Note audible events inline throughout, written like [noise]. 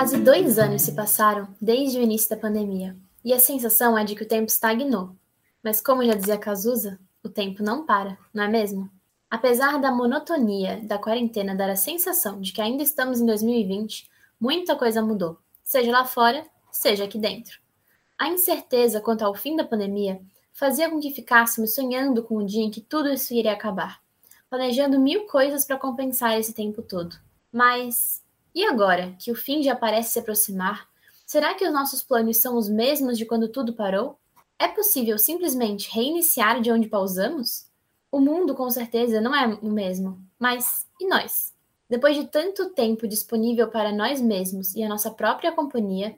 Quase dois anos se passaram desde o início da pandemia, e a sensação é de que o tempo estagnou. Mas, como já dizia Cazuza, o tempo não para, não é mesmo? Apesar da monotonia da quarentena dar a sensação de que ainda estamos em 2020, muita coisa mudou, seja lá fora, seja aqui dentro. A incerteza quanto ao fim da pandemia fazia com que ficássemos sonhando com o dia em que tudo isso iria acabar, planejando mil coisas para compensar esse tempo todo. Mas e agora que o fim já parece se aproximar, será que os nossos planos são os mesmos de quando tudo parou? É possível simplesmente reiniciar de onde pausamos? O mundo com certeza não é o mesmo, mas e nós? Depois de tanto tempo disponível para nós mesmos e a nossa própria companhia,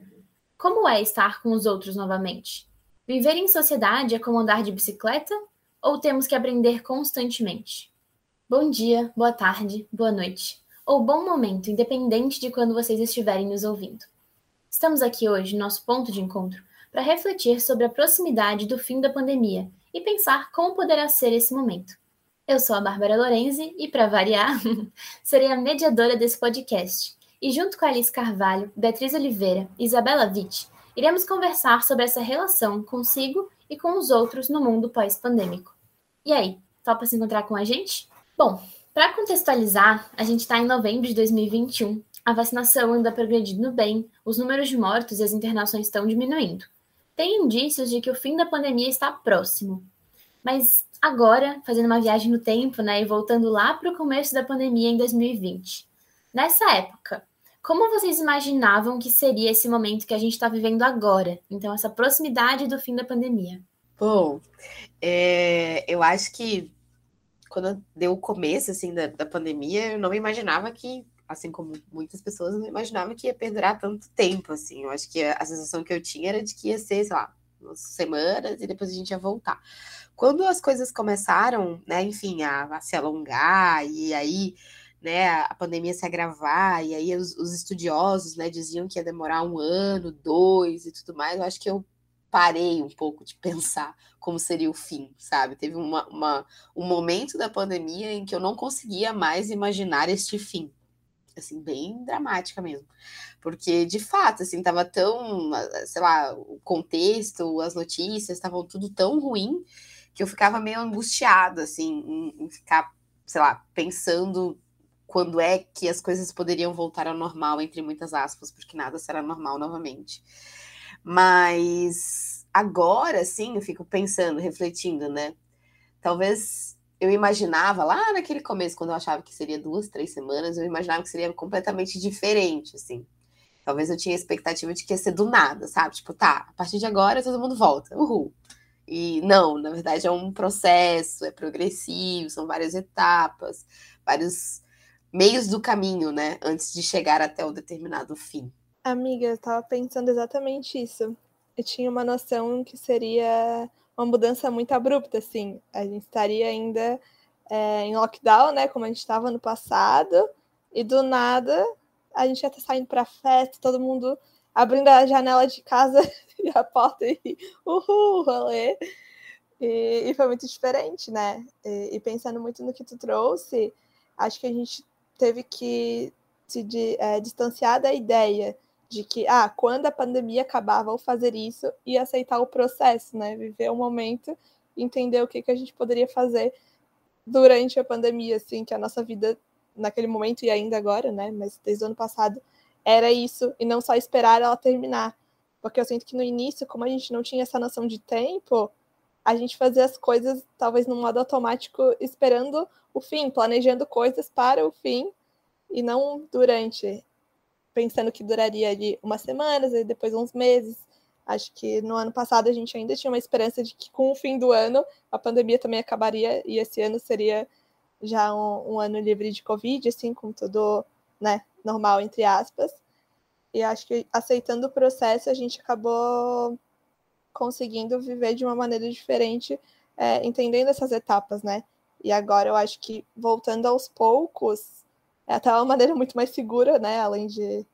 como é estar com os outros novamente? Viver em sociedade é como andar de bicicleta ou temos que aprender constantemente? Bom dia, boa tarde, boa noite ou bom momento, independente de quando vocês estiverem nos ouvindo. Estamos aqui hoje, nosso ponto de encontro, para refletir sobre a proximidade do fim da pandemia e pensar como poderá ser esse momento. Eu sou a Bárbara Lorenzi e, para variar, [laughs] serei a mediadora desse podcast. E junto com Alice Carvalho, Beatriz Oliveira e Isabela Witt, iremos conversar sobre essa relação consigo e com os outros no mundo pós-pandêmico. E aí, topa se encontrar com a gente? Bom, para contextualizar, a gente está em novembro de 2021, a vacinação anda progredindo bem, os números de mortos e as internações estão diminuindo. Tem indícios de que o fim da pandemia está próximo. Mas agora, fazendo uma viagem no tempo, né, e voltando lá para o começo da pandemia em 2020. Nessa época, como vocês imaginavam que seria esse momento que a gente está vivendo agora? Então, essa proximidade do fim da pandemia. Bom, é, eu acho que quando deu o começo assim da, da pandemia, eu não imaginava que, assim como muitas pessoas, não imaginava que ia perdurar tanto tempo, assim. Eu acho que a, a sensação que eu tinha era de que ia ser, sei lá, umas semanas e depois a gente ia voltar. Quando as coisas começaram, né, enfim, a, a se alongar e aí, né, a pandemia se agravar e aí os, os estudiosos, né, diziam que ia demorar um ano, dois e tudo mais, eu acho que eu parei um pouco de [laughs] pensar como seria o fim, sabe? Teve uma, uma, um momento da pandemia em que eu não conseguia mais imaginar este fim. Assim, bem dramática mesmo. Porque, de fato, assim, tava tão, sei lá, o contexto, as notícias, estavam tudo tão ruim que eu ficava meio angustiada, assim, em, em ficar, sei lá, pensando quando é que as coisas poderiam voltar ao normal, entre muitas aspas, porque nada será normal novamente. Mas agora, sim, eu fico pensando, refletindo, né? Talvez eu imaginava lá naquele começo, quando eu achava que seria duas, três semanas, eu imaginava que seria completamente diferente, assim. Talvez eu tinha a expectativa de que ia ser do nada, sabe? Tipo, tá, a partir de agora todo mundo volta, uhul. E não, na verdade é um processo, é progressivo, são várias etapas, vários meios do caminho, né? Antes de chegar até o determinado fim. Amiga, eu tava pensando exatamente isso. Eu tinha uma noção que seria uma mudança muito abrupta, assim. A gente estaria ainda é, em lockdown, né? Como a gente estava no passado, e do nada a gente ia estar saindo para festa, todo mundo abrindo a janela de casa [laughs] e a porta e uhul, rolê. E, e foi muito diferente, né? E, e, pensando muito no que tu trouxe, acho que a gente teve que se de, é, distanciar da ideia de que, ah, quando a pandemia acabar, vou fazer isso e aceitar o processo, né? Viver o momento, entender o que, que a gente poderia fazer durante a pandemia, assim, que a nossa vida naquele momento e ainda agora, né? Mas desde o ano passado era isso, e não só esperar ela terminar. Porque eu sinto que no início, como a gente não tinha essa noção de tempo, a gente fazia as coisas talvez no modo automático, esperando o fim, planejando coisas para o fim e não durante pensando que duraria ali umas semanas e depois uns meses. Acho que no ano passado a gente ainda tinha uma esperança de que com o fim do ano a pandemia também acabaria e esse ano seria já um, um ano livre de Covid, assim, com tudo né, normal, entre aspas. E acho que aceitando o processo a gente acabou conseguindo viver de uma maneira diferente, é, entendendo essas etapas, né? E agora eu acho que voltando aos poucos, é até uma maneira muito mais segura, né? Além de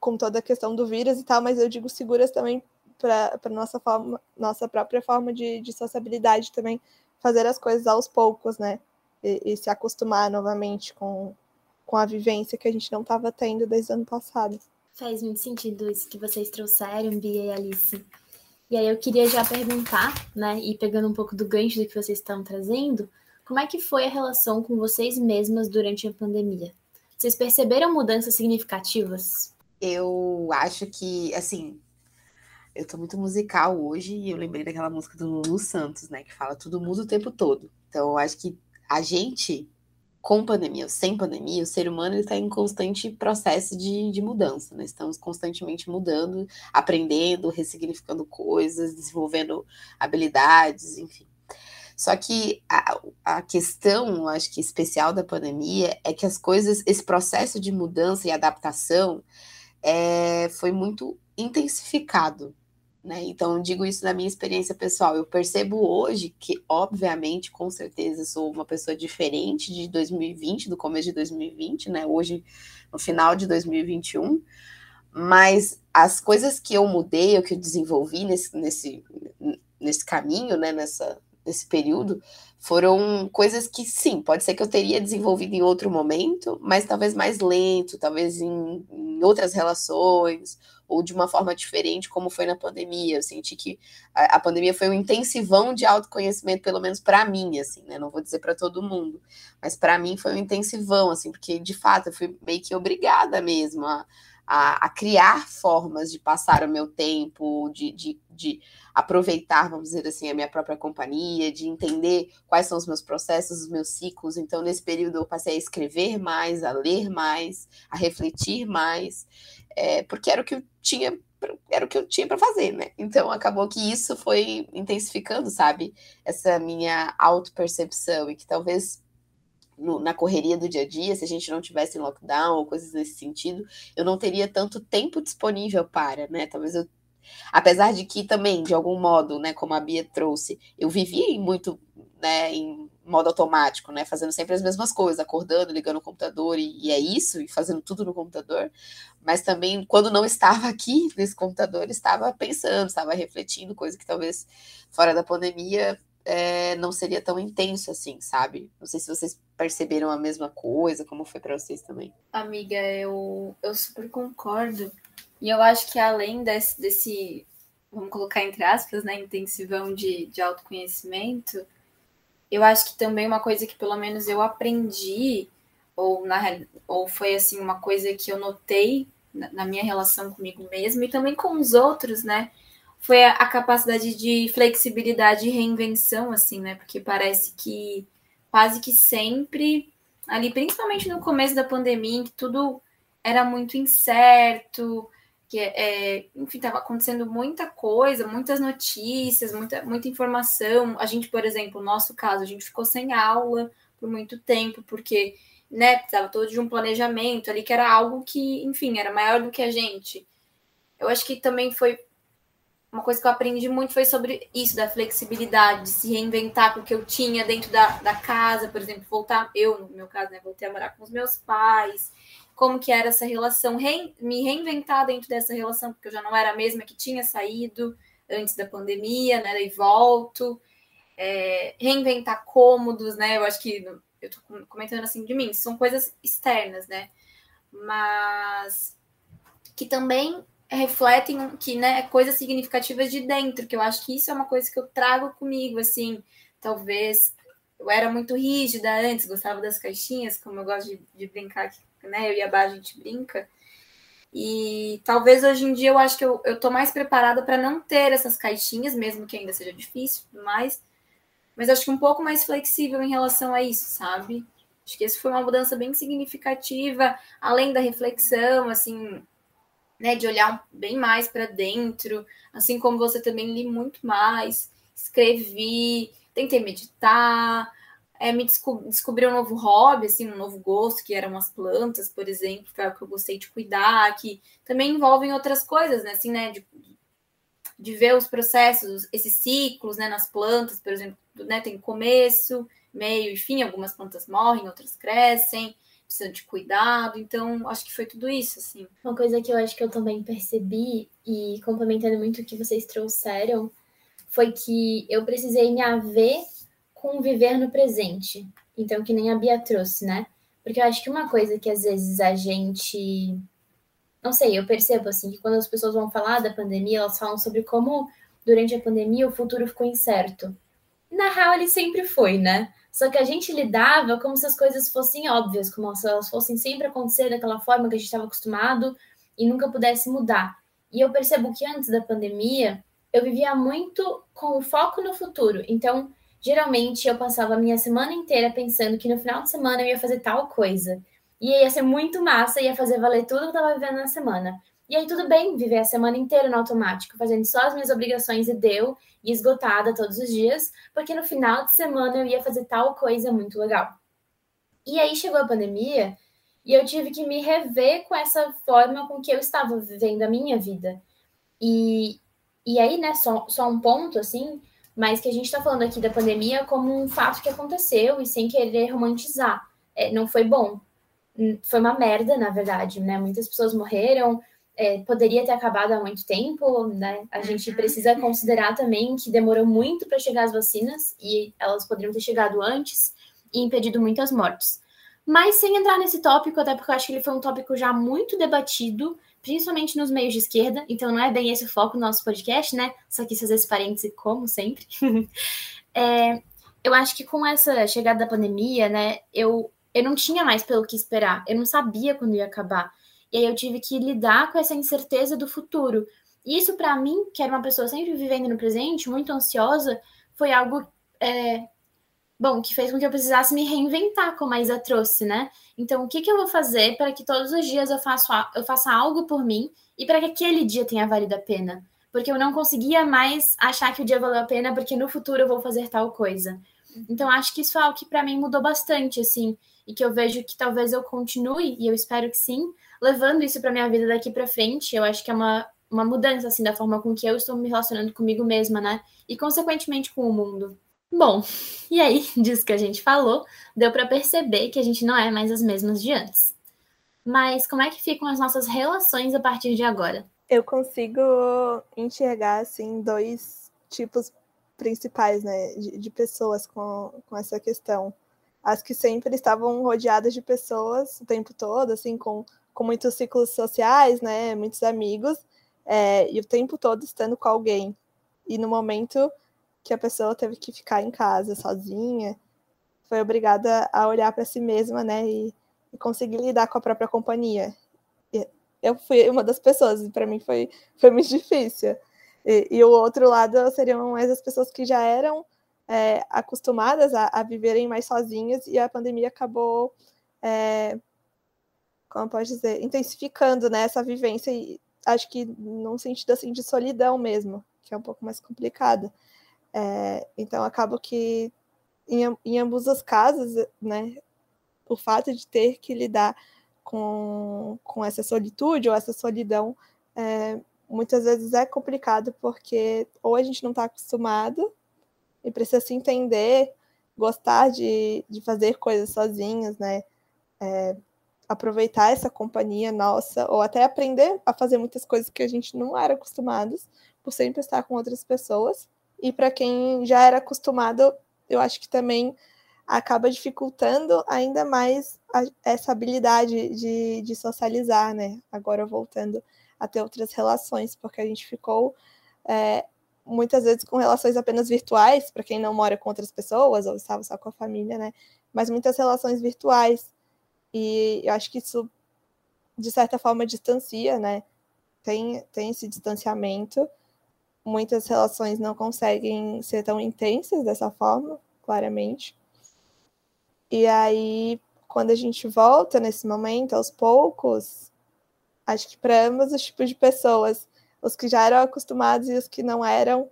com toda a questão do vírus e tal, mas eu digo seguras também para nossa forma, nossa própria forma de, de sociabilidade também, fazer as coisas aos poucos, né? E, e se acostumar novamente com, com a vivência que a gente não estava tendo desde o ano passado. Faz muito sentido isso que vocês trouxeram, Bia e Alice. E aí eu queria já perguntar, né, e pegando um pouco do gancho do que vocês estão trazendo, como é que foi a relação com vocês mesmas durante a pandemia? Vocês perceberam mudanças significativas? Eu acho que, assim, eu tô muito musical hoje e eu lembrei daquela música do Lulu Santos, né, que fala tudo muda o tempo todo. Então, eu acho que a gente, com pandemia ou sem pandemia, o ser humano está em constante processo de, de mudança, né? Estamos constantemente mudando, aprendendo, ressignificando coisas, desenvolvendo habilidades, enfim. Só que a, a questão, acho que especial da pandemia é que as coisas, esse processo de mudança e adaptação é, foi muito intensificado né? Então, digo isso na minha experiência pessoal. Eu percebo hoje que, obviamente, com certeza, sou uma pessoa diferente de 2020, do começo de 2020, né? Hoje, no final de 2021. Mas as coisas que eu mudei, ou que eu desenvolvi nesse, nesse, nesse caminho, né? Nessa, nesse período, foram coisas que, sim, pode ser que eu teria desenvolvido em outro momento, mas talvez mais lento, talvez em, em outras relações, ou de uma forma diferente, como foi na pandemia. Eu senti que a, a pandemia foi um intensivão de autoconhecimento, pelo menos para mim, assim, né? Não vou dizer para todo mundo, mas para mim foi um intensivão, assim, porque de fato eu fui meio que obrigada mesmo a, a, a criar formas de passar o meu tempo, de, de, de aproveitar, vamos dizer assim, a minha própria companhia, de entender quais são os meus processos, os meus ciclos. Então, nesse período, eu passei a escrever mais, a ler mais, a refletir mais é, porque era o que eu tinha era o que eu tinha para fazer, né? Então acabou que isso foi intensificando, sabe? Essa minha autopercepção e que talvez no, na correria do dia a dia, se a gente não tivesse em lockdown ou coisas nesse sentido, eu não teria tanto tempo disponível para, né? Talvez eu apesar de que também de algum modo, né, como a Bia trouxe, eu vivia muito, né, em modo automático, né? Fazendo sempre as mesmas coisas, acordando, ligando o computador e, e, é isso, e fazendo tudo no computador. Mas também, quando não estava aqui [laughs] nesse computador, estava pensando, estava refletindo, coisa que talvez fora da pandemia é, não seria tão intenso assim, sabe? Não sei se vocês perceberam a mesma coisa, como foi para vocês também. Amiga, eu, eu super concordo. E eu acho que além desse, desse vamos colocar entre aspas, né, intensivão de, de autoconhecimento, eu acho que também uma coisa que pelo menos eu aprendi, ou, na, ou foi assim, uma coisa que eu notei na, na minha relação comigo mesmo e também com os outros, né? Foi a, a capacidade de flexibilidade e reinvenção, assim, né? Porque parece que quase que sempre, ali, principalmente no começo da pandemia, em que tudo era muito incerto, que é, enfim, estava acontecendo muita coisa, muitas notícias, muita, muita informação. A gente, por exemplo, no nosso caso, a gente ficou sem aula por muito tempo, porque né, precisava todo de um planejamento ali, que era algo que, enfim, era maior do que a gente. Eu acho que também foi uma coisa que eu aprendi muito foi sobre isso, da flexibilidade, de se reinventar com o que eu tinha dentro da, da casa, por exemplo, voltar, eu, no meu caso, né, voltei a morar com os meus pais, como que era essa relação, me reinventar dentro dessa relação, porque eu já não era a mesma que tinha saído antes da pandemia, né? E volto. É, reinventar cômodos, né? Eu acho que eu tô comentando assim de mim, são coisas externas, né? Mas que também refletem que, né, coisas significativas de dentro, que eu acho que isso é uma coisa que eu trago comigo, assim, talvez eu era muito rígida antes, gostava das caixinhas, como eu gosto de, de brincar né? Eu e a Bá, a gente brinca. E talvez hoje em dia eu acho que eu, eu tô mais preparada para não ter essas caixinhas, mesmo que ainda seja difícil mais. Mas acho que um pouco mais flexível em relação a isso, sabe? Acho que isso foi uma mudança bem significativa, além da reflexão, assim, né, de olhar bem mais para dentro, assim como você também li muito mais, escrevi, tentei meditar, é, me desco descobri um novo hobby, assim, um novo gosto, que eram as plantas, por exemplo, que é o que eu gostei de cuidar, que também envolvem outras coisas, né? Assim, né? De, de ver os processos, esses ciclos, né? Nas plantas, por exemplo, né? Tem começo, meio e fim, algumas plantas morrem, outras crescem, precisam de cuidado, então acho que foi tudo isso, assim. Uma coisa que eu acho que eu também percebi, e complementando muito o que vocês trouxeram, foi que eu precisei me haver com viver no presente. Então, que nem a Bia trouxe, né? Porque eu acho que uma coisa que às vezes a gente não sei, eu percebo assim que quando as pessoas vão falar da pandemia, elas falam sobre como durante a pandemia o futuro ficou incerto. Na real, ele sempre foi, né? Só que a gente lidava como se as coisas fossem óbvias, como se elas fossem sempre acontecer daquela forma que a gente estava acostumado e nunca pudesse mudar. E eu percebo que antes da pandemia, eu vivia muito com o foco no futuro. Então, geralmente eu passava a minha semana inteira pensando que no final de semana eu ia fazer tal coisa. E ia ser muito massa, ia fazer valer tudo que eu estava vivendo na semana. E aí tudo bem viver a semana inteira no automático, fazendo só as minhas obrigações e deu, e esgotada todos os dias, porque no final de semana eu ia fazer tal coisa muito legal. E aí chegou a pandemia e eu tive que me rever com essa forma com que eu estava vivendo a minha vida. E, e aí, né, só, só um ponto, assim, mas que a gente está falando aqui da pandemia como um fato que aconteceu e sem querer romantizar. É, não foi bom. Hum, foi uma merda, na verdade, né? Muitas pessoas morreram, é, poderia ter acabado há muito tempo, né? A gente uhum. precisa considerar também que demorou muito para chegar as vacinas e elas poderiam ter chegado antes e impedido muitas mortes. Mas sem entrar nesse tópico, até porque eu acho que ele foi um tópico já muito debatido principalmente nos meios de esquerda, então não é bem esse o foco do nosso podcast, né? Só quis fazer esse parêntese, como sempre. [laughs] é, eu acho que com essa chegada da pandemia, né, eu, eu não tinha mais pelo que esperar, eu não sabia quando ia acabar. E aí eu tive que lidar com essa incerteza do futuro. E isso, para mim, que era uma pessoa sempre vivendo no presente, muito ansiosa, foi algo é, bom, que fez com que eu precisasse me reinventar, como a Isa trouxe, né? Então, o que, que eu vou fazer para que todos os dias eu, faço, eu faça algo por mim e para que aquele dia tenha valido a pena? Porque eu não conseguia mais achar que o dia valeu a pena porque no futuro eu vou fazer tal coisa. Então, acho que isso é algo que para mim mudou bastante, assim, e que eu vejo que talvez eu continue, e eu espero que sim, levando isso para minha vida daqui para frente. Eu acho que é uma, uma mudança, assim, da forma com que eu estou me relacionando comigo mesma, né? E, consequentemente, com o mundo. Bom, e aí, [laughs] disso que a gente falou, deu para perceber que a gente não é mais as mesmas de antes. Mas como é que ficam as nossas relações a partir de agora? Eu consigo enxergar assim dois tipos principais, né, de, de pessoas com, com essa questão. As que sempre estavam rodeadas de pessoas o tempo todo, assim, com, com muitos ciclos sociais, né, muitos amigos, é, e o tempo todo estando com alguém. E no momento que a pessoa teve que ficar em casa sozinha, foi obrigada a olhar para si mesma, né, e, e, conseguir lidar com a própria companhia. E eu fui uma das pessoas, e para mim foi, foi muito difícil. E, e, o outro lado seriam mais as pessoas que já eram é, acostumadas a, a, viverem mais sozinhas, e a pandemia acabou, é, como pode dizer, intensificando né, essa vivência, e acho que num sentido assim de solidão mesmo, que é um pouco mais complicado. É, então, acabo que, em, em ambos os casos, né, o fato de ter que lidar com, com essa solitude ou essa solidão, é, muitas vezes é complicado, porque ou a gente não está acostumado e precisa se entender, gostar de, de fazer coisas sozinhos, né? É, aproveitar essa companhia nossa, ou até aprender a fazer muitas coisas que a gente não era acostumados, por sempre estar com outras pessoas. E para quem já era acostumado, eu acho que também acaba dificultando ainda mais a, essa habilidade de, de socializar, né? Agora voltando a ter outras relações, porque a gente ficou é, muitas vezes com relações apenas virtuais, para quem não mora com outras pessoas ou estava só com a família, né? Mas muitas relações virtuais. E eu acho que isso, de certa forma, distancia, né? Tem, tem esse distanciamento muitas relações não conseguem ser tão intensas dessa forma, claramente. E aí, quando a gente volta nesse momento, aos poucos, acho que para ambos os tipos de pessoas, os que já eram acostumados e os que não eram,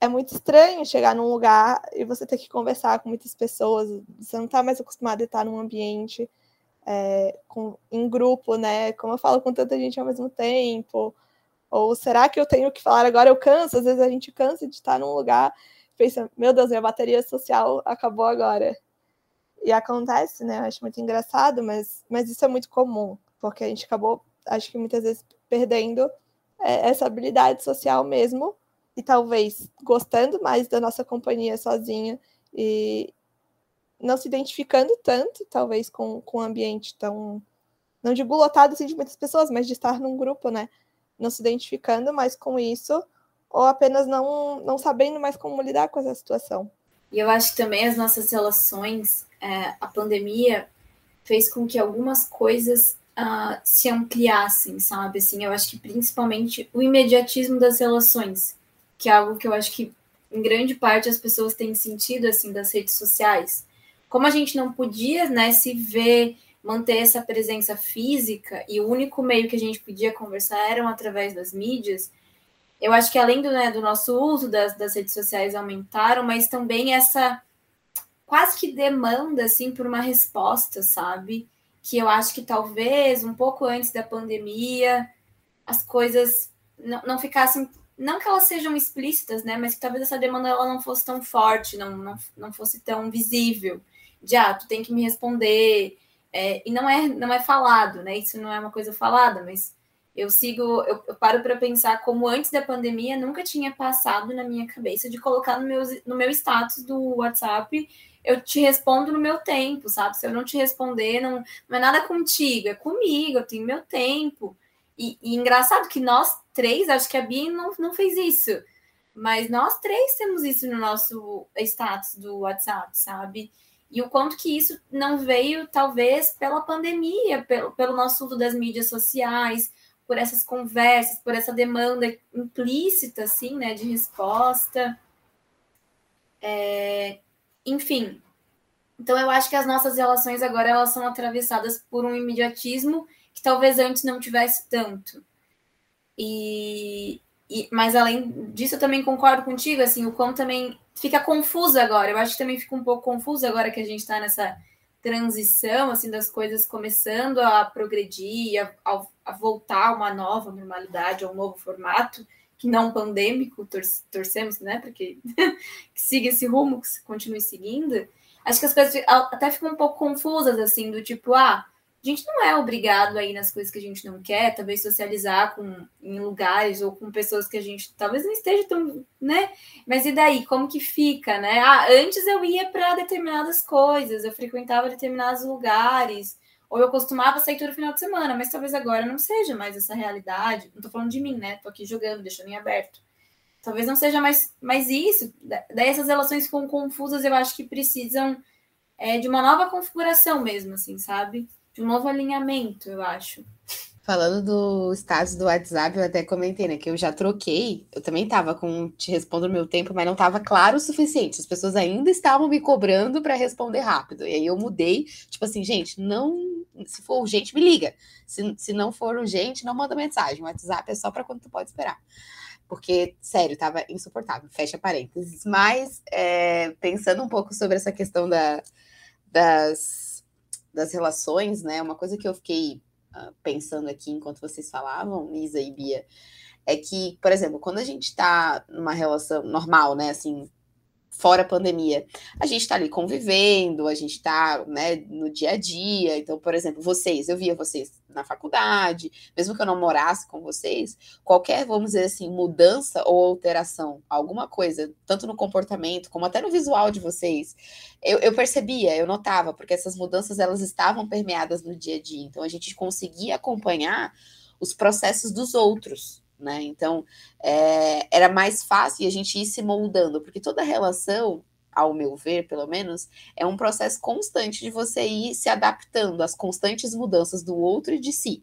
é muito estranho chegar num lugar e você ter que conversar com muitas pessoas. Você não está mais acostumado a estar num ambiente é, com, em grupo, né? Como eu falo com tanta gente ao mesmo tempo, ou será que eu tenho que falar agora? Eu canso, às vezes a gente cansa de estar num lugar, pensa, meu Deus, minha bateria social acabou agora. E acontece, né? Eu acho muito engraçado, mas, mas isso é muito comum, porque a gente acabou, acho que muitas vezes, perdendo é, essa habilidade social mesmo, e talvez gostando mais da nossa companhia sozinha e não se identificando tanto, talvez, com, com um ambiente tão não digo lotado assim, de muitas pessoas, mas de estar num grupo, né? Não se identificando mais com isso, ou apenas não, não sabendo mais como lidar com essa situação. E eu acho que também as nossas relações, é, a pandemia fez com que algumas coisas uh, se ampliassem, sabe? Assim, eu acho que principalmente o imediatismo das relações, que é algo que eu acho que em grande parte as pessoas têm sentido assim das redes sociais. Como a gente não podia, né, se ver, manter essa presença física e o único meio que a gente podia conversar eram através das mídias. Eu acho que além do, né, do nosso uso das, das redes sociais aumentaram, mas também essa quase que demanda assim por uma resposta, sabe? Que eu acho que talvez um pouco antes da pandemia as coisas não, não ficassem não que elas sejam explícitas, né, mas que talvez essa demanda ela não fosse tão forte, não, não, não fosse tão visível, de ah, tu tem que me responder, é, e não é, não é falado, né, isso não é uma coisa falada, mas eu sigo, eu, eu paro para pensar como antes da pandemia nunca tinha passado na minha cabeça de colocar no meu, no meu status do WhatsApp, eu te respondo no meu tempo, sabe, se eu não te responder, não, não é nada contigo, é comigo, eu tenho meu tempo, e, e, engraçado que nós três, acho que a Bia não, não fez isso, mas nós três temos isso no nosso status do WhatsApp, sabe? E o quanto que isso não veio, talvez, pela pandemia, pelo, pelo nosso uso das mídias sociais, por essas conversas, por essa demanda implícita, assim, né, de resposta. É, enfim. Então, eu acho que as nossas relações agora elas são atravessadas por um imediatismo que talvez antes não tivesse tanto. E, e, mas além disso, eu também concordo contigo, assim, o quão também fica confuso agora. Eu acho que também fica um pouco confuso agora que a gente está nessa transição, assim, das coisas começando a progredir, a, a, voltar a uma nova normalidade, a um novo formato, que não pandêmico, tor torcemos, né, para que, [laughs] que siga esse rumo, que continue seguindo. Acho que as coisas até ficam um pouco confusas, assim, do tipo, ah, a gente não é obrigado aí nas coisas que a gente não quer, talvez socializar com em lugares ou com pessoas que a gente talvez não esteja tão, né? Mas e daí, como que fica, né? Ah, antes eu ia para determinadas coisas, eu frequentava determinados lugares, ou eu costumava sair todo final de semana, mas talvez agora não seja mais essa realidade. Não tô falando de mim, né? Tô aqui jogando, deixando em aberto. Talvez não seja mais, mais isso. Daí essas relações ficam confusas, eu acho que precisam é, de uma nova configuração mesmo, assim, sabe? De um novo alinhamento, eu acho. Falando do status do WhatsApp, eu até comentei, né, que eu já troquei. Eu também estava com te respondo no meu tempo, mas não estava claro o suficiente. As pessoas ainda estavam me cobrando para responder rápido. E aí eu mudei, tipo assim, gente, não, se for urgente, me liga. Se, se não for urgente, não manda mensagem. O WhatsApp é só para quando tu pode esperar. Porque, sério, tava insuportável. Fecha parênteses. Mas, é, pensando um pouco sobre essa questão da, das das relações, né? Uma coisa que eu fiquei uh, pensando aqui enquanto vocês falavam, Isa e Bia, é que, por exemplo, quando a gente está numa relação normal, né? Assim, fora a pandemia, a gente está ali convivendo, a gente está né, no dia a dia. Então, por exemplo, vocês, eu via vocês na faculdade, mesmo que eu não morasse com vocês, qualquer, vamos dizer assim, mudança ou alteração, alguma coisa, tanto no comportamento como até no visual de vocês, eu, eu percebia, eu notava, porque essas mudanças elas estavam permeadas no dia a dia. Então, a gente conseguia acompanhar os processos dos outros, né? Então, é, era mais fácil a gente ir se moldando, porque toda relação, ao meu ver, pelo menos, é um processo constante de você ir se adaptando às constantes mudanças do outro e de si,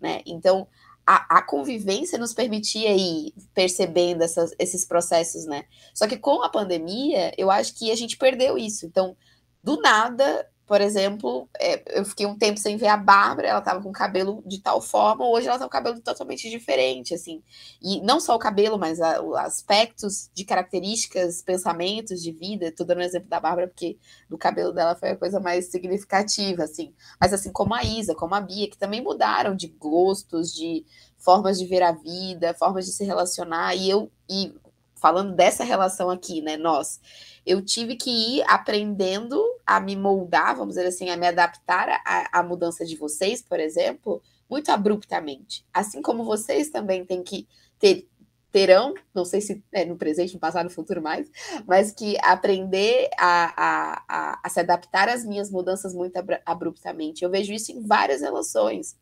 né? Então, a, a convivência nos permitia ir percebendo essas, esses processos, né? Só que com a pandemia, eu acho que a gente perdeu isso. Então, do nada, por exemplo, é, eu fiquei um tempo sem ver a Bárbara, ela estava com o cabelo de tal forma, hoje ela está com o cabelo totalmente diferente, assim. E não só o cabelo, mas a, aspectos de características, pensamentos de vida, estou dando um exemplo da Bárbara, porque no cabelo dela foi a coisa mais significativa, assim. Mas assim, como a Isa, como a Bia, que também mudaram de gostos, de formas de ver a vida, formas de se relacionar, e eu, e falando dessa relação aqui, né, nós eu tive que ir aprendendo a me moldar, vamos dizer assim, a me adaptar à, mudança de vocês, por exemplo, muito abruptamente. Assim como vocês também têm que ter terão, não sei se é no presente, no passado, no futuro mais, mas que aprender a, a, a, a se adaptar às minhas mudanças muito abruptamente. Eu vejo isso em várias relações,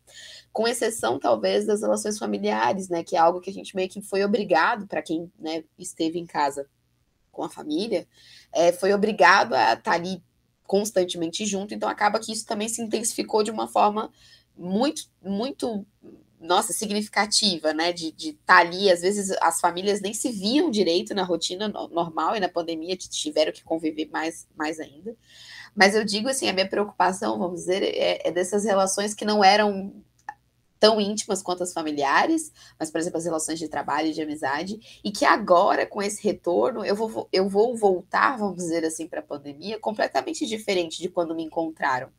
com exceção talvez das relações familiares, né, que é algo que a gente meio que foi obrigado para quem né, esteve em casa com a família, é, foi obrigado a estar tá ali constantemente junto, então acaba que isso também se intensificou de uma forma muito, muito nossa, significativa, né? De estar tá ali, às vezes as famílias nem se viam direito na rotina normal e na pandemia tiveram que conviver mais, mais ainda. Mas eu digo assim, a minha preocupação, vamos dizer, é, é dessas relações que não eram tão íntimas quanto as familiares, mas, por exemplo, as relações de trabalho e de amizade, e que agora, com esse retorno, eu vou, eu vou voltar, vamos dizer assim, para a pandemia completamente diferente de quando me encontraram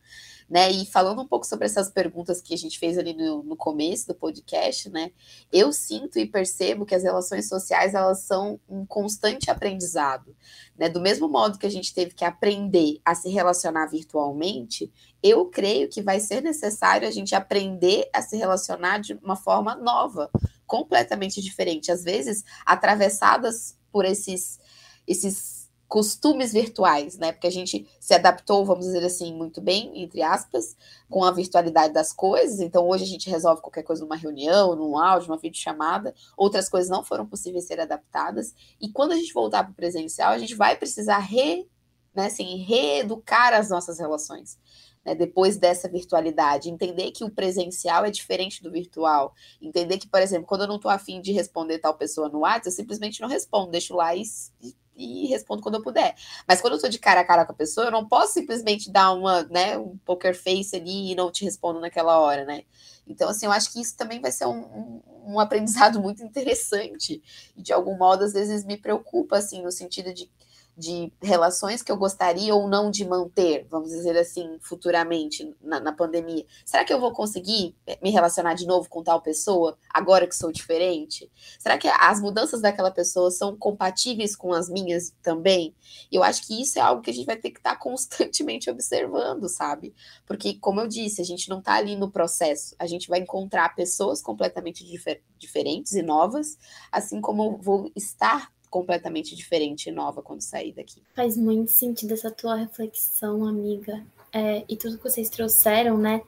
né? E falando um pouco sobre essas perguntas que a gente fez ali no, no começo do podcast, né? Eu sinto e percebo que as relações sociais elas são um constante aprendizado, né? Do mesmo modo que a gente teve que aprender a se relacionar virtualmente, eu creio que vai ser necessário a gente aprender a se relacionar de uma forma nova, completamente diferente, às vezes atravessadas por esses esses costumes virtuais, né? Porque a gente se adaptou, vamos dizer assim, muito bem, entre aspas, com a virtualidade das coisas. Então, hoje a gente resolve qualquer coisa numa reunião, num áudio, numa videochamada. Outras coisas não foram possíveis ser adaptadas. E quando a gente voltar para o presencial, a gente vai precisar re, né, assim, reeducar as nossas relações. Né, depois dessa virtualidade, entender que o presencial é diferente do virtual, entender que, por exemplo, quando eu não estou afim de responder tal pessoa no WhatsApp, eu simplesmente não respondo, deixo lá e, e respondo quando eu puder. Mas quando eu tô de cara a cara com a pessoa, eu não posso simplesmente dar uma, né, um poker face ali e não te respondo naquela hora, né? Então, assim, eu acho que isso também vai ser um, um, um [laughs] aprendizado muito interessante. E de algum modo, às vezes, me preocupa, assim, no sentido de de relações que eu gostaria ou não de manter, vamos dizer assim, futuramente na, na, pandemia. Será que eu vou conseguir eh, me relacionar de novo com tal pessoa agora que sou diferente? Será que as mudanças daquela pessoa são compatíveis com as minhas também? Eu acho que isso é algo que a gente vai ter que estar [laughs] constantemente observando, sabe? Porque, como eu disse, a gente não está ali no processo, a gente vai encontrar pessoas completamente difer diferentes e novas, assim como eu vou estar completamente diferente e nova quando sair daqui. Faz muito sentido essa tua reflexão, amiga. É, e tudo que vocês trouxeram, né?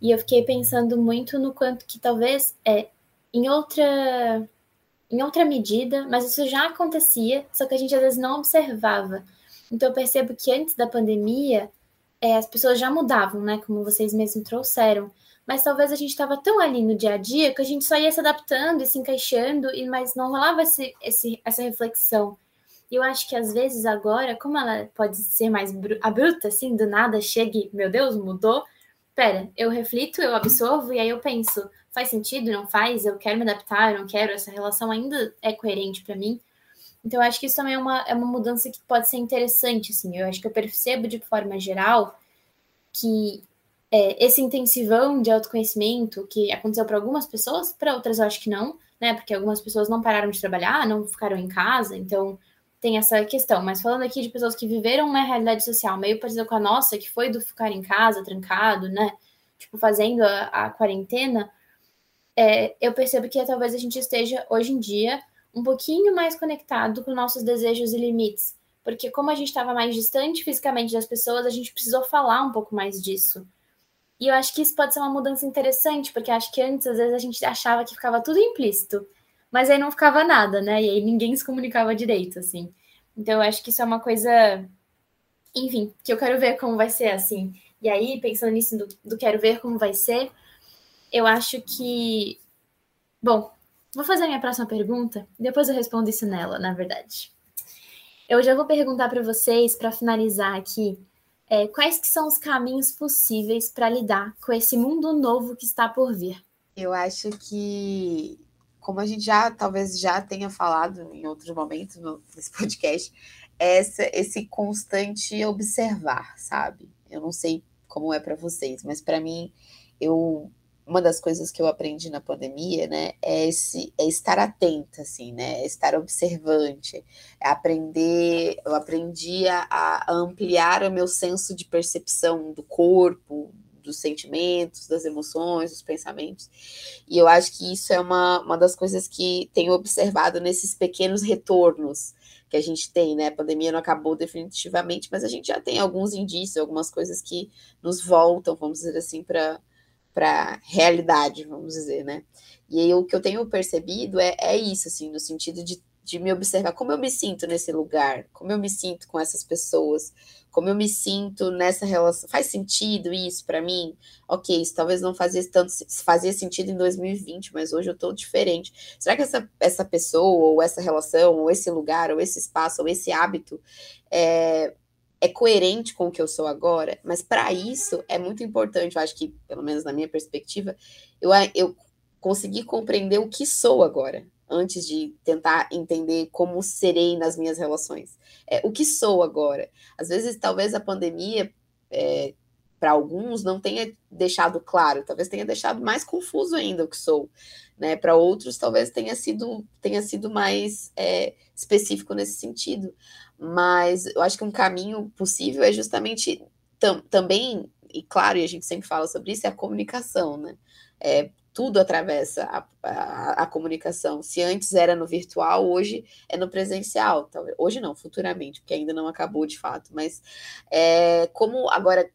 E eu fiquei pensando muito no quanto que talvez é em outra em outra medida, mas isso já acontecia, só que a gente às vezes não observava. Então eu percebo que antes da pandemia é, as pessoas já mudavam, né? Como vocês mesmos trouxeram mas talvez a gente estava tão ali no dia a dia que a gente só ia se adaptando e se encaixando, e mas não rolava esse, esse, essa reflexão. E eu acho que às vezes agora, como ela pode ser mais abrupta, assim, do nada chega e, meu Deus, mudou. Pera, eu reflito, eu absorvo e aí eu penso, faz sentido, não faz? Eu quero me adaptar, eu não quero, essa relação ainda é coerente para mim. Então, eu acho que isso também é uma, é uma mudança que pode ser interessante, assim. Eu acho que eu percebo de forma geral que é, esse intensivão de autoconhecimento que aconteceu para algumas pessoas, para outras eu acho que não, né? Porque algumas pessoas não pararam de trabalhar, não ficaram em casa, então tem essa questão. Mas falando aqui de pessoas que viveram uma realidade social meio parecida com a nossa, que foi do ficar em casa, trancado, né? Tipo, fazendo a, a quarentena, é, eu percebo que talvez a gente esteja hoje em dia um pouquinho mais conectado com nossos desejos e limites. Porque como a gente estava mais distante fisicamente das pessoas, a gente precisou falar um pouco mais disso. E eu acho que isso pode ser uma mudança interessante, porque acho que antes, às vezes, a gente achava que ficava tudo implícito, mas aí não ficava nada, né? E aí ninguém se comunicava direito, assim. Então, eu acho que isso é uma coisa, enfim, que eu quero ver como vai ser, assim. E aí, pensando nisso do, do quero ver como vai ser, eu acho que. Bom, vou fazer a minha próxima pergunta, depois eu respondo isso nela, na verdade. Eu já vou perguntar para vocês, para finalizar aqui, é, quais que são os caminhos possíveis para lidar com esse mundo novo que está por vir? Eu acho que, como a gente já talvez já tenha falado em outros momentos nesse podcast, essa, esse constante observar, sabe? Eu não sei como é para vocês, mas para mim, eu uma das coisas que eu aprendi na pandemia, né, é, esse, é estar atenta, assim, né, é estar observante, é aprender, eu aprendi a, a, ampliar o meu senso de percepção do corpo, dos sentimentos, das emoções, dos pensamentos. E eu acho que isso é uma, uma das coisas que tenho observado nesses pequenos retornos que a gente tem, né? A pandemia não acabou definitivamente, mas a gente já tem alguns indícios, algumas coisas que nos voltam, vamos dizer assim, para para realidade, vamos dizer, né? E aí o que eu tenho percebido é, é isso, assim, no sentido de, de me observar como eu me sinto nesse lugar, como eu me sinto com essas pessoas, como eu me sinto nessa relação. Faz sentido isso para mim? Ok, isso talvez não fazia tanto fazia sentido em 2020, mas hoje eu estou diferente. Será que essa, essa pessoa, ou essa relação, ou esse lugar, ou esse espaço, ou esse hábito é, é coerente com o que eu sou agora? Mas para isso é muito importante, eu acho que, pelo menos na minha perspectiva, eu, eu consegui compreender o que sou agora antes de tentar entender como serei nas minhas relações. É, o que sou agora? Às vezes, talvez a pandemia, é, para alguns, não tenha deixado claro, talvez tenha deixado mais confuso ainda o que sou. Né? Para outros, talvez tenha sido, tenha sido mais é, específico nesse sentido. Mas eu acho que um caminho possível é justamente tam, também, e claro, e a gente sempre fala sobre isso, é a comunicação, né? É, tudo atravessa a, a, a, comunicação. Se antes era no virtual, hoje é no presencial. Talvez. Hoje não, futuramente, porque ainda não acabou de fato. Mas é, como agora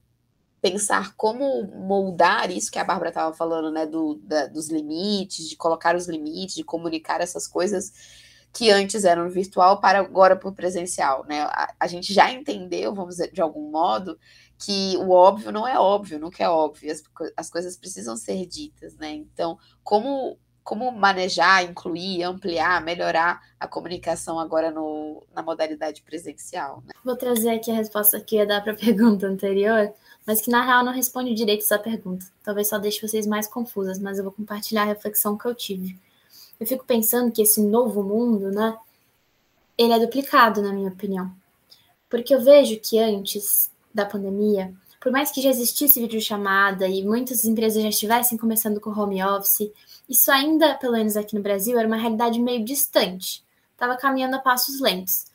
pensar como moldar isso que a Bárbara estava falando, né? Do, da, dos limites, de colocar os limites, de comunicar essas coisas que antes eram virtual para agora o presencial, né? A, a gente já entendeu, vamos dizer, de algum modo, que o óbvio não é óbvio, nunca é óbvio, as, as coisas precisam ser ditas, né? Então, como, como manejar, incluir, ampliar, melhorar a comunicação agora no, na modalidade presencial? Né? Vou trazer aqui a resposta que ia dar para a [laughs] pergunta anterior, mas que na real não responde direito essa pergunta. Talvez só deixe vocês mais confusas, mas eu vou compartilhar a reflexão que eu tive. Eu fico pensando que esse novo mundo, né, ele é duplicado, na minha opinião. Porque eu vejo que antes da pandemia, por mais que já existisse videochamada e muitas empresas já estivessem começando com home office, isso ainda, pelo menos aqui no Brasil, era uma realidade meio distante. Estava caminhando a passos lentos.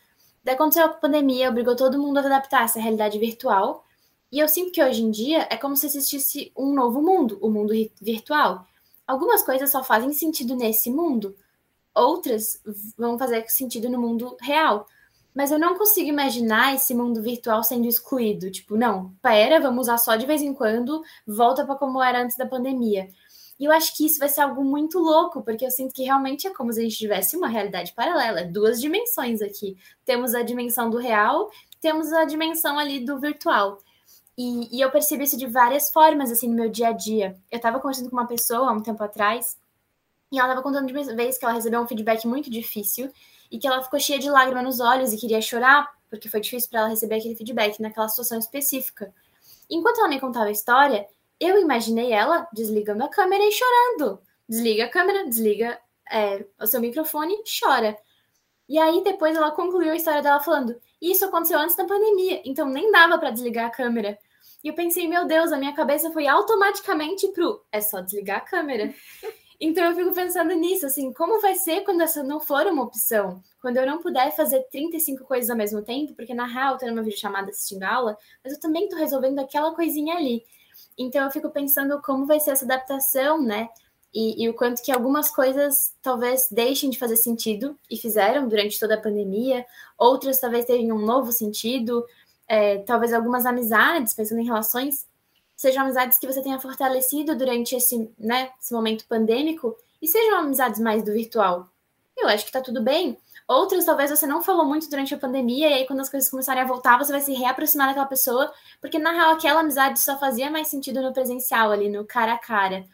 Daí aconteceu a pandemia, obrigou todo mundo a adaptar essa realidade virtual. E eu sinto que hoje em dia é como se existisse um novo mundo, o mundo virtual. Algumas coisas só fazem sentido nesse mundo, outras vão fazer sentido no mundo real. Mas eu não consigo imaginar esse mundo virtual sendo excluído. Tipo, não, pera, vamos usar só de vez em quando, volta para como era antes da pandemia. E eu acho que isso vai ser algo muito louco, porque eu sinto que realmente é como se a gente tivesse uma realidade paralela, duas dimensões aqui. Temos a dimensão do real, temos a dimensão ali do virtual. E, e eu percebo isso de várias formas, assim, no meu dia a dia. Eu estava conversando com uma pessoa há um tempo atrás, e ela estava contando de uma vez que ela recebeu um feedback muito difícil, e que ela ficou cheia de lágrimas nos olhos e queria chorar, porque foi difícil para ela receber aquele feedback naquela situação específica. Enquanto ela me contava a história, eu imaginei ela desligando a câmera e chorando. Desliga a câmera, desliga é, o seu microfone, chora. E aí depois ela concluiu a história dela falando: Isso aconteceu antes da pandemia, então nem dava para desligar a câmera. E eu pensei, meu Deus, a minha cabeça foi automaticamente pro é só desligar a câmera. [laughs] Então eu fico pensando nisso, assim, como vai ser quando essa não for uma opção? Quando eu não puder fazer 35 coisas ao mesmo tempo, porque na real eu tô numa videochamada assistindo aula, mas eu também tô resolvendo aquela coisinha ali. Então eu fico pensando como vai ser essa adaptação, né? E, e, o quanto que algumas coisas talvez deixem de fazer sentido e fizeram durante toda a pandemia, outras talvez tenham um novo sentido, é, talvez algumas amizades, pensando em relações, sejam amizades que você tenha fortalecido durante esse, né, esse momento pandêmico e sejam amizades mais do virtual. Eu acho que tá tudo bem. Outras, talvez você não falou muito durante a pandemia, e aí quando as coisas começarem a voltar, você vai se reaproximar daquela pessoa, porque na real aquela amizade só fazia mais sentido no presencial, ali no cara a cara.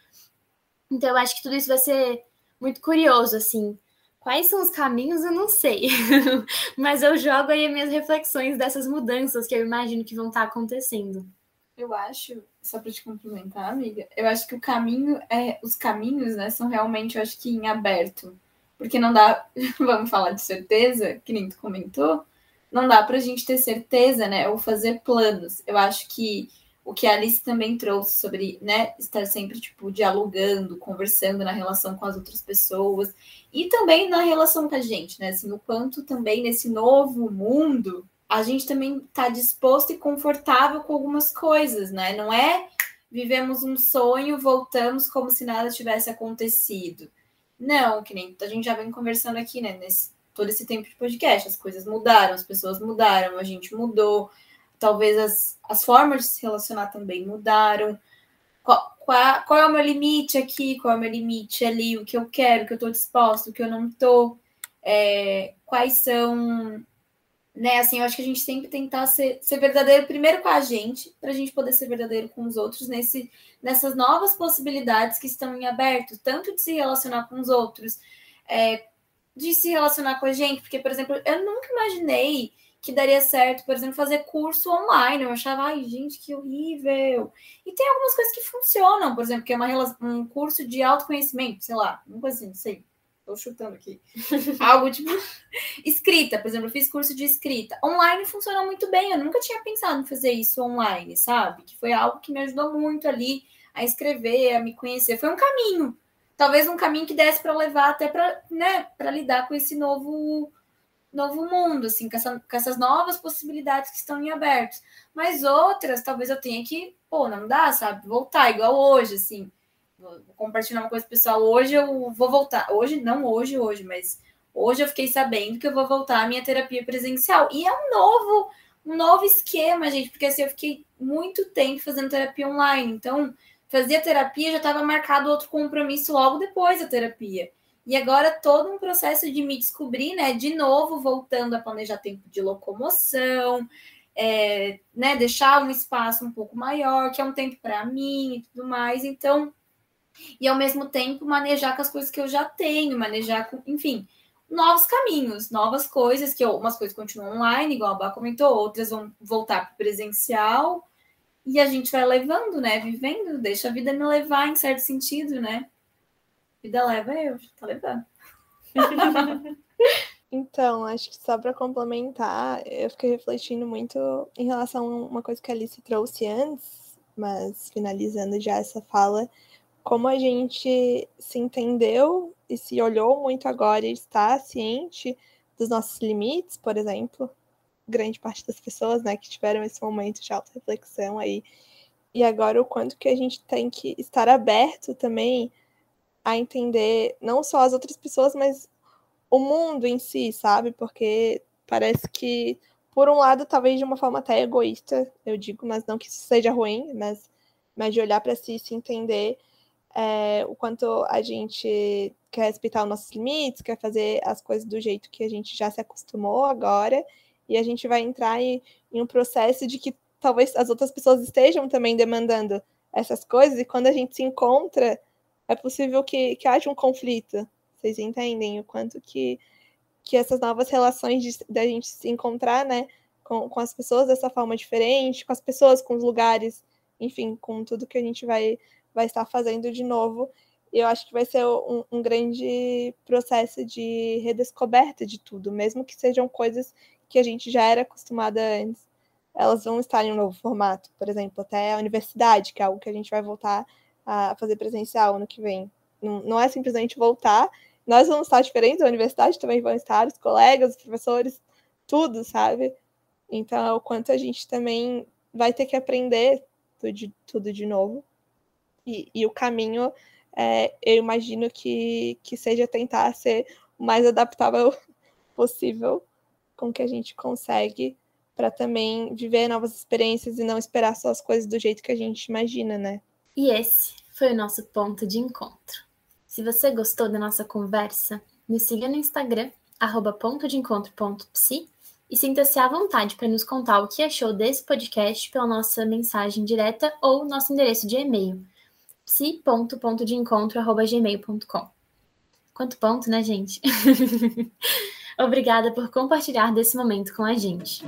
Então eu acho que tudo isso vai ser muito curioso, assim. Quais são os caminhos, eu não sei. [laughs] Mas eu jogo aí as minhas reflexões dessas mudanças que eu imagino que vão estar acontecendo. Eu acho, só para te complementar, amiga, eu acho que o caminho é. Os caminhos, né, são realmente, eu acho que em aberto. Porque não dá, [laughs] vamos falar de certeza, que nem tu comentou, não dá para a gente ter certeza, né? Ou fazer planos. Eu acho que o que a Alice também trouxe sobre, né, estar sempre, tipo, dialogando, conversando na relação com as outras pessoas e também na relação com a gente, né? Assim, o quanto também nesse novo mundo a gente também está disposto e confortável com algumas coisas, né? Não é vivemos um sonho, voltamos como se nada tivesse acontecido. Não, que nem a gente já vem conversando aqui, né? Nesse todo esse tempo de podcast, as coisas mudaram, as pessoas mudaram, a gente mudou, talvez as, as formas de se relacionar também mudaram. Qual, qual, qual é o meu limite aqui? Qual é o meu limite ali? O que eu quero, o que eu estou disposto, o que eu não estou? É, quais são né? Assim, eu acho que a gente sempre tentar ser, ser verdadeiro primeiro com a gente, para a gente poder ser verdadeiro com os outros nesse, nessas novas possibilidades que estão em aberto, tanto de se relacionar com os outros, é, de se relacionar com a gente, porque, por exemplo, eu nunca imaginei que daria certo, por exemplo, fazer curso online. Eu achava, ai, gente, que horrível. E tem algumas coisas que funcionam, por exemplo, que é uma, um curso de autoconhecimento, sei lá, uma coisa assim, não sei Estou chutando aqui. [laughs] Algo tipo escrita, por exemplo, eu fiz curso de escrita. Online funcionou muito bem. Eu nunca tinha pensado em fazer isso online, sabe? Que foi algo que me ajudou muito ali a escrever, a me conhecer. Foi um caminho. Talvez um caminho que desse para levar até para né, lidar com esse novo novo mundo, assim, com, essa, com, essas novas possibilidades que estão em aberto. Mas outras, talvez eu tenha que, pô, não dá, sabe? Voltar, igual hoje, assim vou compartilhar uma coisa pessoal. Hoje eu vou voltar. Hoje, não hoje, hoje, mas hoje eu fiquei sabendo que eu vou voltar à minha terapia presencial. E é um novo, um novo esquema, gente, porque assim, eu fiquei muito tempo fazendo terapia online. Então, fazia terapia, já estava marcado outro compromisso logo depois da terapia. E agora todo um processo de me descobrir, né? De novo, voltando a planejar tempo de locomoção, é, né? Deixar um espaço um pouco maior, que é um tempo para mim e tudo mais. Então, e ao mesmo tempo manejar com as coisas que eu já tenho, manejar com, enfim, novos caminhos, novas coisas, que algumas coisas continuam online, igual a Bá comentou, outras vão voltar para presencial, e a gente vai levando, né? Vivendo, deixa a vida me levar em certo sentido, né? Vida leva eu, tá levando. [laughs] Então, acho que só para complementar, eu fiquei refletindo muito em relação a uma coisa que a Alice trouxe antes, mas finalizando já essa fala, como a gente se entendeu e se olhou muito agora e está ciente dos nossos limites, por exemplo, grande parte das pessoas, né, que tiveram esse momento de auto-reflexão aí, e agora o quanto que a gente tem que estar aberto também a entender não só as outras pessoas, mas o mundo em si, sabe? Porque parece que, por um lado, talvez de uma forma até egoísta, eu digo, mas não que isso seja ruim, mas, mas de olhar para si e se entender é, o quanto a gente quer respeitar os nossos limites, quer fazer as coisas do jeito que a gente já se acostumou agora, e a gente vai entrar em, em um processo de que talvez as outras pessoas estejam também demandando essas coisas, e quando a gente se encontra, é possível que, que haja um conflito. Vocês entendem o quanto que, que essas novas relações da gente se encontrar, né, com, com as pessoas dessa forma diferente, com as pessoas, com os lugares, enfim, com tudo que a gente vai vai estar fazendo de novo. Eu acho que vai ser um, um grande processo de redescoberta de tudo, mesmo que sejam coisas que a gente já era acostumada antes. Elas vão estar em um novo formato, por exemplo, até a universidade, que é algo que a gente vai voltar a fazer presencial ano que vem. Não, não é simplesmente voltar, nós vamos estar diferentes, a universidade também vão estar, os colegas, os professores, tudo, sabe? Então, é o quanto a gente também vai ter que aprender tudo, tudo de novo. E, e o caminho, é, eu imagino que, que seja tentar ser o mais adaptável [laughs] possível com que a gente consegue para também viver novas experiências e não esperar só as coisas do jeito que a gente imagina, né? E esse foi o nosso ponto de encontro. Se você gostou da nossa conversa, nos siga no Instagram, arroba ponto de encontro.psi e sinta-se à vontade para nos contar o que achou desse podcast pela nossa mensagem direta ou nosso endereço de e-mail, psi.pontodeencontro.gmail.com. Quanto ponto, né, gente? [laughs] Obrigada por compartilhar desse momento com a gente.